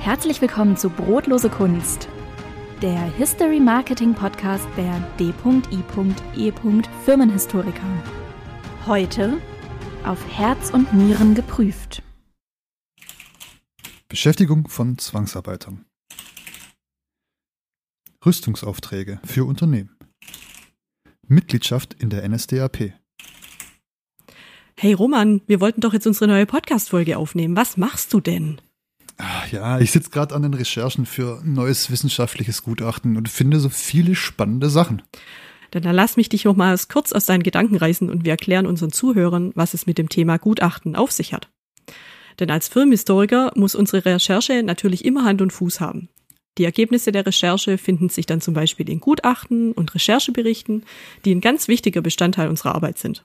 Herzlich willkommen zu Brotlose Kunst, der History Marketing Podcast der D.I.E. Firmenhistoriker. Heute auf Herz und Nieren geprüft. Beschäftigung von Zwangsarbeitern. Rüstungsaufträge für Unternehmen. Mitgliedschaft in der NSDAP. Hey Roman, wir wollten doch jetzt unsere neue Podcast-Folge aufnehmen. Was machst du denn? Ach ja, ich sitze gerade an den Recherchen für ein neues wissenschaftliches Gutachten und finde so viele spannende Sachen. Dann lass mich dich noch mal kurz aus deinen Gedanken reißen und wir erklären unseren Zuhörern, was es mit dem Thema Gutachten auf sich hat. Denn als Firmenhistoriker muss unsere Recherche natürlich immer Hand und Fuß haben. Die Ergebnisse der Recherche finden sich dann zum Beispiel in Gutachten und Rechercheberichten, die ein ganz wichtiger Bestandteil unserer Arbeit sind.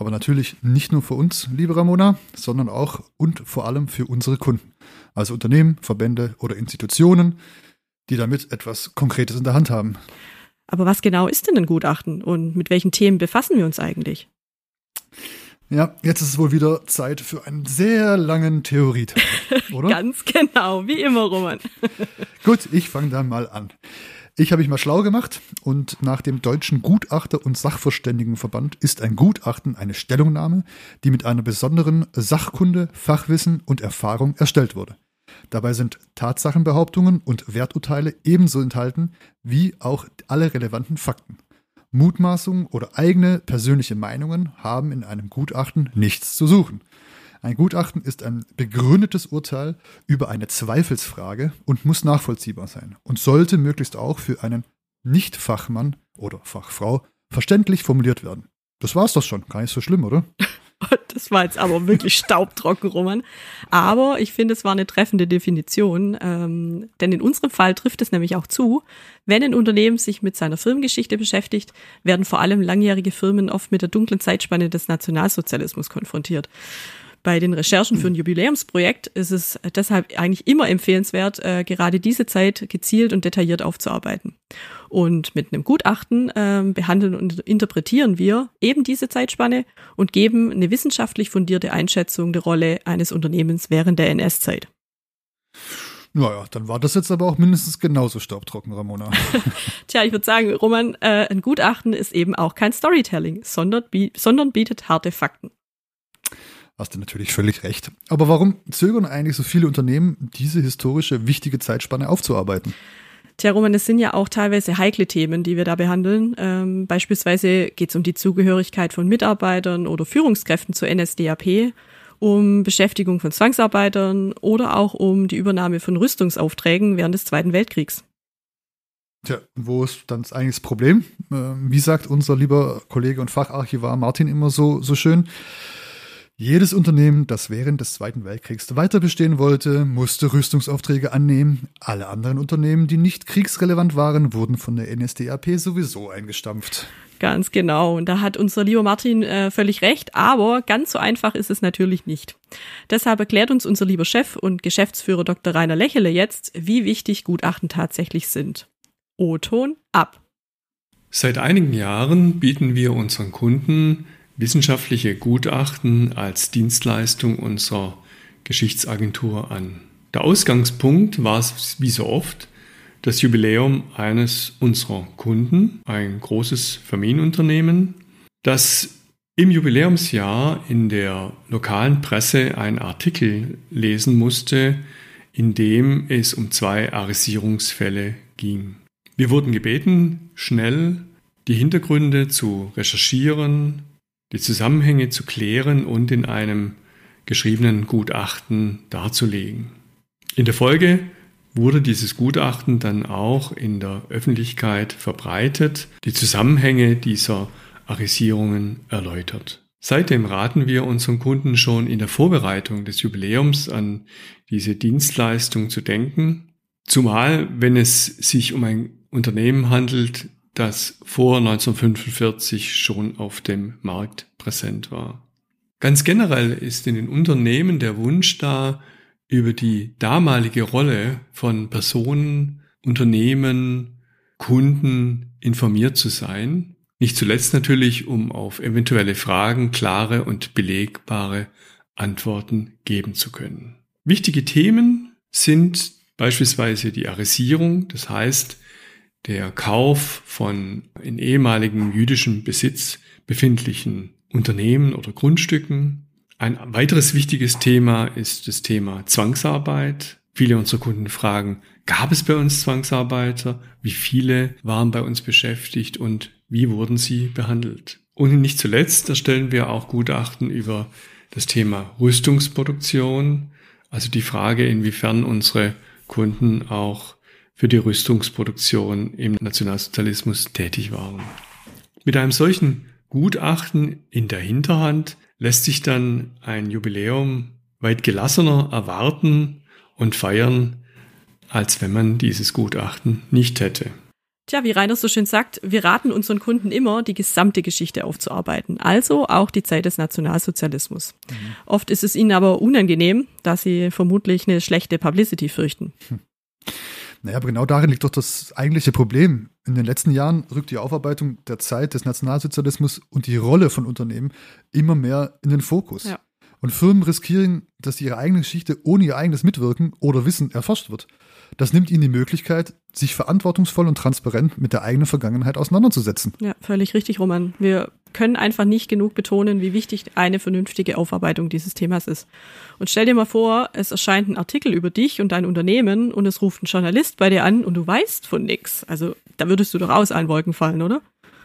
Aber natürlich nicht nur für uns, liebe Ramona, sondern auch und vor allem für unsere Kunden. Also Unternehmen, Verbände oder Institutionen, die damit etwas Konkretes in der Hand haben. Aber was genau ist denn ein Gutachten und mit welchen Themen befassen wir uns eigentlich? Ja, jetzt ist es wohl wieder Zeit für einen sehr langen Theorieteil, oder? Ganz genau, wie immer, Roman. Gut, ich fange dann mal an. Ich habe mich mal schlau gemacht und nach dem Deutschen Gutachter- und Sachverständigenverband ist ein Gutachten eine Stellungnahme, die mit einer besonderen Sachkunde, Fachwissen und Erfahrung erstellt wurde. Dabei sind Tatsachenbehauptungen und Werturteile ebenso enthalten wie auch alle relevanten Fakten. Mutmaßungen oder eigene persönliche Meinungen haben in einem Gutachten nichts zu suchen. Ein Gutachten ist ein begründetes Urteil über eine Zweifelsfrage und muss nachvollziehbar sein und sollte möglichst auch für einen Nicht-Fachmann oder Fachfrau verständlich formuliert werden. Das war's doch schon, gar nicht so schlimm, oder? Das war jetzt aber wirklich staubtrocken, Roman. Aber ich finde, es war eine treffende Definition, ähm, denn in unserem Fall trifft es nämlich auch zu, wenn ein Unternehmen sich mit seiner Firmengeschichte beschäftigt, werden vor allem langjährige Firmen oft mit der dunklen Zeitspanne des Nationalsozialismus konfrontiert. Bei den Recherchen für ein Jubiläumsprojekt ist es deshalb eigentlich immer empfehlenswert, äh, gerade diese Zeit gezielt und detailliert aufzuarbeiten. Und mit einem Gutachten äh, behandeln und interpretieren wir eben diese Zeitspanne und geben eine wissenschaftlich fundierte Einschätzung der Rolle eines Unternehmens während der NS-Zeit. Naja, dann war das jetzt aber auch mindestens genauso staubtrocken, Ramona. Tja, ich würde sagen, Roman, äh, ein Gutachten ist eben auch kein Storytelling, sondern, sondern bietet harte Fakten. Hast du natürlich völlig recht. Aber warum zögern eigentlich so viele Unternehmen, diese historische wichtige Zeitspanne aufzuarbeiten? Tja, Roman, es sind ja auch teilweise heikle Themen, die wir da behandeln. Ähm, beispielsweise geht es um die Zugehörigkeit von Mitarbeitern oder Führungskräften zur NSDAP, um Beschäftigung von Zwangsarbeitern oder auch um die Übernahme von Rüstungsaufträgen während des Zweiten Weltkriegs. Tja, wo ist dann eigentlich das Problem? Ähm, wie sagt unser lieber Kollege und Facharchivar Martin immer so, so schön? Jedes Unternehmen, das während des Zweiten Weltkriegs weiter bestehen wollte, musste Rüstungsaufträge annehmen. Alle anderen Unternehmen, die nicht kriegsrelevant waren, wurden von der NSDAP sowieso eingestampft. Ganz genau. Und da hat unser lieber Martin äh, völlig recht. Aber ganz so einfach ist es natürlich nicht. Deshalb erklärt uns unser lieber Chef und Geschäftsführer Dr. Rainer Lächele jetzt, wie wichtig Gutachten tatsächlich sind. O-Ton ab. Seit einigen Jahren bieten wir unseren Kunden wissenschaftliche Gutachten als Dienstleistung unserer Geschichtsagentur an. Der Ausgangspunkt war es wie so oft das Jubiläum eines unserer Kunden, ein großes Familienunternehmen, das im Jubiläumsjahr in der lokalen Presse einen Artikel lesen musste, in dem es um zwei Arisierungsfälle ging. Wir wurden gebeten, schnell die Hintergründe zu recherchieren, die Zusammenhänge zu klären und in einem geschriebenen Gutachten darzulegen. In der Folge wurde dieses Gutachten dann auch in der Öffentlichkeit verbreitet, die Zusammenhänge dieser Arisierungen erläutert. Seitdem raten wir unseren Kunden schon in der Vorbereitung des Jubiläums an diese Dienstleistung zu denken, zumal wenn es sich um ein Unternehmen handelt, das vor 1945 schon auf dem Markt präsent war. Ganz generell ist in den Unternehmen der Wunsch da, über die damalige Rolle von Personen, Unternehmen, Kunden informiert zu sein. Nicht zuletzt natürlich, um auf eventuelle Fragen klare und belegbare Antworten geben zu können. Wichtige Themen sind beispielsweise die Arisierung, das heißt der Kauf von in ehemaligen jüdischen Besitz befindlichen Unternehmen oder Grundstücken. Ein weiteres wichtiges Thema ist das Thema Zwangsarbeit. Viele unserer Kunden fragen, gab es bei uns Zwangsarbeiter? Wie viele waren bei uns beschäftigt und wie wurden sie behandelt? Und nicht zuletzt erstellen wir auch Gutachten über das Thema Rüstungsproduktion, also die Frage, inwiefern unsere Kunden auch für die Rüstungsproduktion im Nationalsozialismus tätig waren. Mit einem solchen Gutachten in der Hinterhand lässt sich dann ein Jubiläum weit gelassener erwarten und feiern, als wenn man dieses Gutachten nicht hätte. Tja, wie Rainer so schön sagt, wir raten unseren Kunden immer, die gesamte Geschichte aufzuarbeiten, also auch die Zeit des Nationalsozialismus. Mhm. Oft ist es ihnen aber unangenehm, da sie vermutlich eine schlechte Publicity fürchten. Hm. Naja, aber genau darin liegt doch das eigentliche Problem. In den letzten Jahren rückt die Aufarbeitung der Zeit des Nationalsozialismus und die Rolle von Unternehmen immer mehr in den Fokus. Ja. Und Firmen riskieren, dass ihre eigene Geschichte ohne ihr eigenes Mitwirken oder Wissen erforscht wird. Das nimmt ihnen die Möglichkeit, sich verantwortungsvoll und transparent mit der eigenen Vergangenheit auseinanderzusetzen. Ja, völlig richtig, Roman. Wir können einfach nicht genug betonen, wie wichtig eine vernünftige Aufarbeitung dieses Themas ist. Und stell dir mal vor, es erscheint ein Artikel über dich und dein Unternehmen und es ruft ein Journalist bei dir an und du weißt von nichts. Also da würdest du doch aus allen Wolken fallen, oder?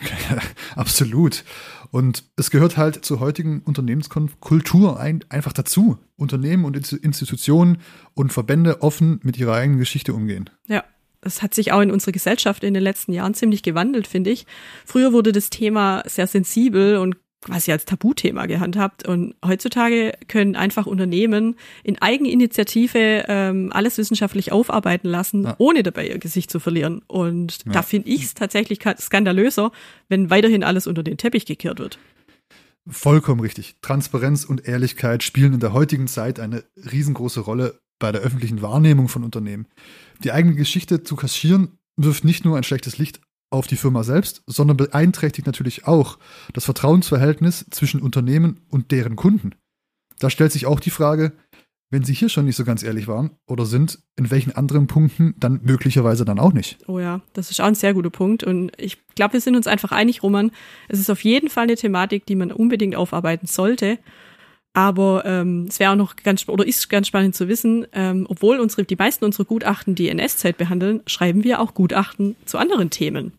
Absolut. Und es gehört halt zur heutigen Unternehmenskultur ein, einfach dazu. Unternehmen und Institutionen und Verbände offen mit ihrer eigenen Geschichte umgehen. Ja, das hat sich auch in unserer Gesellschaft in den letzten Jahren ziemlich gewandelt, finde ich. Früher wurde das Thema sehr sensibel und quasi als Tabuthema gehandhabt. Und heutzutage können einfach Unternehmen in Eigeninitiative ähm, alles wissenschaftlich aufarbeiten lassen, ja. ohne dabei ihr Gesicht zu verlieren. Und ja. da finde ich es tatsächlich skandalöser, wenn weiterhin alles unter den Teppich gekehrt wird. Vollkommen richtig. Transparenz und Ehrlichkeit spielen in der heutigen Zeit eine riesengroße Rolle bei der öffentlichen Wahrnehmung von Unternehmen. Die eigene Geschichte zu kaschieren wirft nicht nur ein schlechtes Licht auf die Firma selbst, sondern beeinträchtigt natürlich auch das Vertrauensverhältnis zwischen Unternehmen und deren Kunden. Da stellt sich auch die Frage, wenn sie hier schon nicht so ganz ehrlich waren oder sind, in welchen anderen Punkten dann möglicherweise dann auch nicht. Oh ja, das ist auch ein sehr guter Punkt. Und ich glaube, wir sind uns einfach einig, Roman. Es ist auf jeden Fall eine Thematik, die man unbedingt aufarbeiten sollte. Aber ähm, es wäre auch noch ganz oder ist ganz spannend zu wissen, ähm, obwohl unsere die meisten unserer Gutachten die NS-Zeit behandeln, schreiben wir auch Gutachten zu anderen Themen.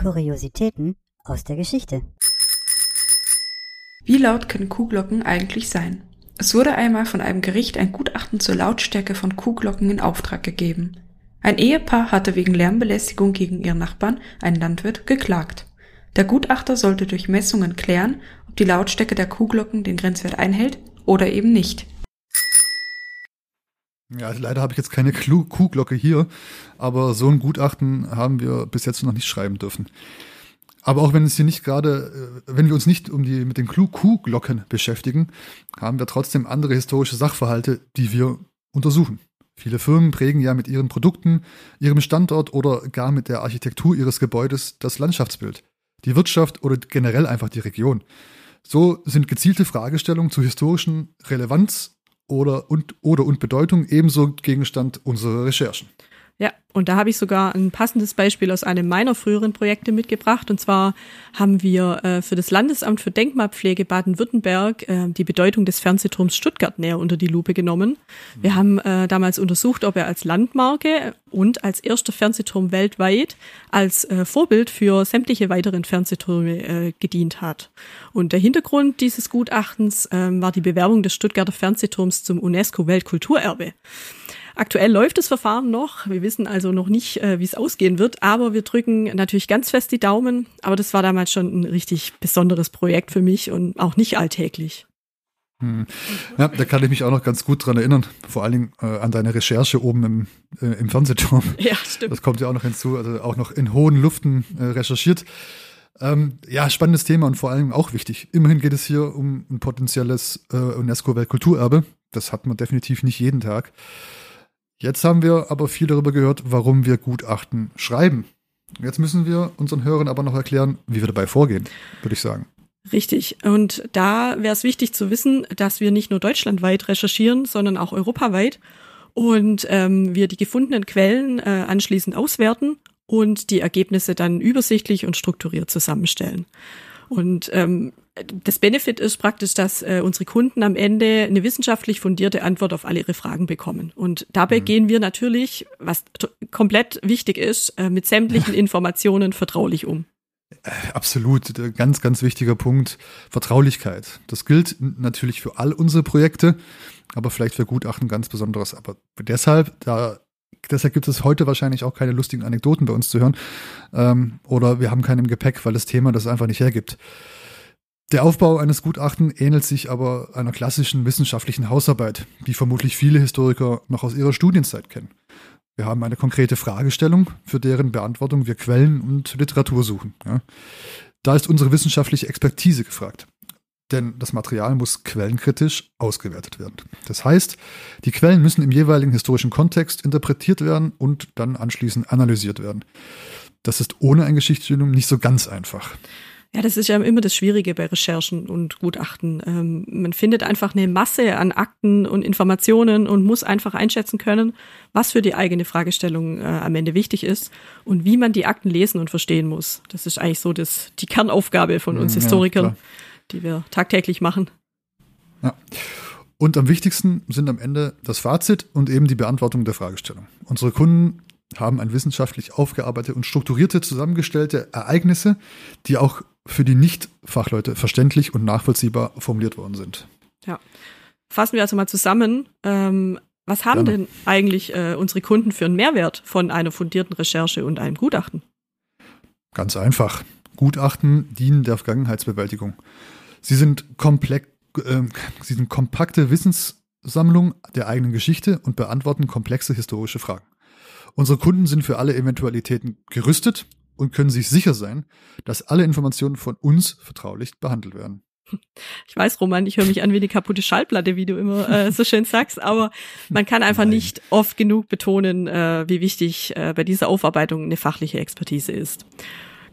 Kuriositäten aus der Geschichte. Wie laut können Kuhglocken eigentlich sein? Es wurde einmal von einem Gericht ein Gutachten zur Lautstärke von Kuhglocken in Auftrag gegeben. Ein Ehepaar hatte wegen Lärmbelästigung gegen ihren Nachbarn, einen Landwirt, geklagt. Der Gutachter sollte durch Messungen klären, ob die Lautstärke der Kuhglocken den Grenzwert einhält oder eben nicht. Ja, also leider habe ich jetzt keine Kuhglocke hier, aber so ein Gutachten haben wir bis jetzt noch nicht schreiben dürfen. Aber auch wenn es hier nicht gerade, äh, wenn wir uns nicht um die mit den Kuhglocken beschäftigen, haben wir trotzdem andere historische Sachverhalte, die wir untersuchen. Viele Firmen prägen ja mit ihren Produkten, ihrem Standort oder gar mit der Architektur ihres Gebäudes das Landschaftsbild, die Wirtschaft oder generell einfach die Region. So sind gezielte Fragestellungen zu historischen Relevanz oder und, oder und Bedeutung ebenso Gegenstand unserer Recherchen. Und da habe ich sogar ein passendes Beispiel aus einem meiner früheren Projekte mitgebracht. Und zwar haben wir äh, für das Landesamt für Denkmalpflege Baden-Württemberg äh, die Bedeutung des Fernsehturms Stuttgart näher unter die Lupe genommen. Wir haben äh, damals untersucht, ob er als Landmarke und als erster Fernsehturm weltweit als äh, Vorbild für sämtliche weiteren Fernsehtürme äh, gedient hat. Und der Hintergrund dieses Gutachtens äh, war die Bewerbung des Stuttgarter Fernsehturms zum UNESCO-Weltkulturerbe. Aktuell läuft das Verfahren noch. Wir wissen also noch nicht, äh, wie es ausgehen wird, aber wir drücken natürlich ganz fest die Daumen. Aber das war damals schon ein richtig besonderes Projekt für mich und auch nicht alltäglich. Hm. Ja, da kann ich mich auch noch ganz gut dran erinnern. Vor allen Dingen äh, an deine Recherche oben im, äh, im Fernsehturm. Ja, stimmt. Das kommt ja auch noch hinzu. Also auch noch in hohen Luften äh, recherchiert. Ähm, ja, spannendes Thema und vor allem auch wichtig. Immerhin geht es hier um ein potenzielles äh, UNESCO-Weltkulturerbe. Das hat man definitiv nicht jeden Tag. Jetzt haben wir aber viel darüber gehört, warum wir Gutachten schreiben. Jetzt müssen wir unseren Hörern aber noch erklären, wie wir dabei vorgehen, würde ich sagen. Richtig. Und da wäre es wichtig zu wissen, dass wir nicht nur deutschlandweit recherchieren, sondern auch europaweit und ähm, wir die gefundenen Quellen äh, anschließend auswerten und die Ergebnisse dann übersichtlich und strukturiert zusammenstellen. Und ähm, das Benefit ist praktisch, dass äh, unsere Kunden am Ende eine wissenschaftlich fundierte Antwort auf alle ihre Fragen bekommen. Und dabei mhm. gehen wir natürlich, was komplett wichtig ist, äh, mit sämtlichen Informationen vertraulich um. Äh, absolut, ganz, ganz wichtiger Punkt. Vertraulichkeit. Das gilt natürlich für all unsere Projekte, aber vielleicht für Gutachten ganz besonderes. Aber deshalb, da, deshalb gibt es heute wahrscheinlich auch keine lustigen Anekdoten bei uns zu hören. Ähm, oder wir haben keinen im Gepäck, weil das Thema das einfach nicht hergibt. Der Aufbau eines Gutachten ähnelt sich aber einer klassischen wissenschaftlichen Hausarbeit, die vermutlich viele Historiker noch aus ihrer Studienzeit kennen. Wir haben eine konkrete Fragestellung, für deren Beantwortung wir Quellen und Literatur suchen. Ja. Da ist unsere wissenschaftliche Expertise gefragt. Denn das Material muss quellenkritisch ausgewertet werden. Das heißt, die Quellen müssen im jeweiligen historischen Kontext interpretiert werden und dann anschließend analysiert werden. Das ist ohne ein Geschichtsstudium nicht so ganz einfach. Ja, das ist ja immer das Schwierige bei Recherchen und Gutachten. Ähm, man findet einfach eine Masse an Akten und Informationen und muss einfach einschätzen können, was für die eigene Fragestellung äh, am Ende wichtig ist und wie man die Akten lesen und verstehen muss. Das ist eigentlich so das, die Kernaufgabe von uns ja, Historikern, klar. die wir tagtäglich machen. Ja. Und am wichtigsten sind am Ende das Fazit und eben die Beantwortung der Fragestellung. Unsere Kunden haben ein wissenschaftlich aufgearbeitete und strukturierte zusammengestellte Ereignisse, die auch für die Nicht-Fachleute verständlich und nachvollziehbar formuliert worden sind. Ja. Fassen wir also mal zusammen. Ähm, was haben Gerne. denn eigentlich äh, unsere Kunden für einen Mehrwert von einer fundierten Recherche und einem Gutachten? Ganz einfach. Gutachten dienen der Vergangenheitsbewältigung. Sie sind, komplex, äh, sie sind kompakte Wissenssammlung der eigenen Geschichte und beantworten komplexe historische Fragen. Unsere Kunden sind für alle Eventualitäten gerüstet und können sich sicher sein, dass alle Informationen von uns vertraulich behandelt werden. Ich weiß, Roman, ich höre mich an wie die kaputte Schallplatte, wie du immer äh, so schön sagst, aber man kann einfach Nein. nicht oft genug betonen, äh, wie wichtig äh, bei dieser Aufarbeitung eine fachliche Expertise ist.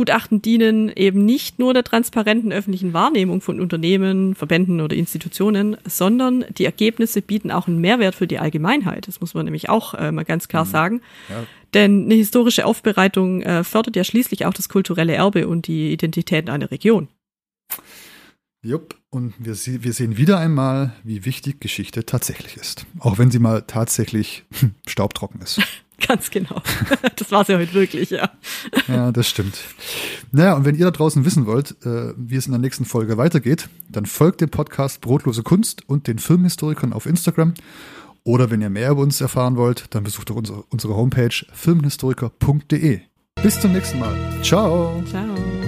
Gutachten dienen eben nicht nur der transparenten öffentlichen Wahrnehmung von Unternehmen, Verbänden oder Institutionen, sondern die Ergebnisse bieten auch einen Mehrwert für die Allgemeinheit. Das muss man nämlich auch äh, mal ganz klar mhm. sagen. Ja. Denn eine historische Aufbereitung äh, fördert ja schließlich auch das kulturelle Erbe und die Identität einer Region. Jupp, und wir, wir, sehen wieder einmal, wie wichtig Geschichte tatsächlich ist. Auch wenn sie mal tatsächlich staubtrocken ist. Ganz genau. Das war es ja heute wirklich, ja. Ja, das stimmt. Naja, und wenn ihr da draußen wissen wollt, äh, wie es in der nächsten Folge weitergeht, dann folgt dem Podcast Brotlose Kunst und den Filmhistorikern auf Instagram. Oder wenn ihr mehr über uns erfahren wollt, dann besucht doch unsere, unsere Homepage filmhistoriker.de. Bis zum nächsten Mal. Ciao. Ciao.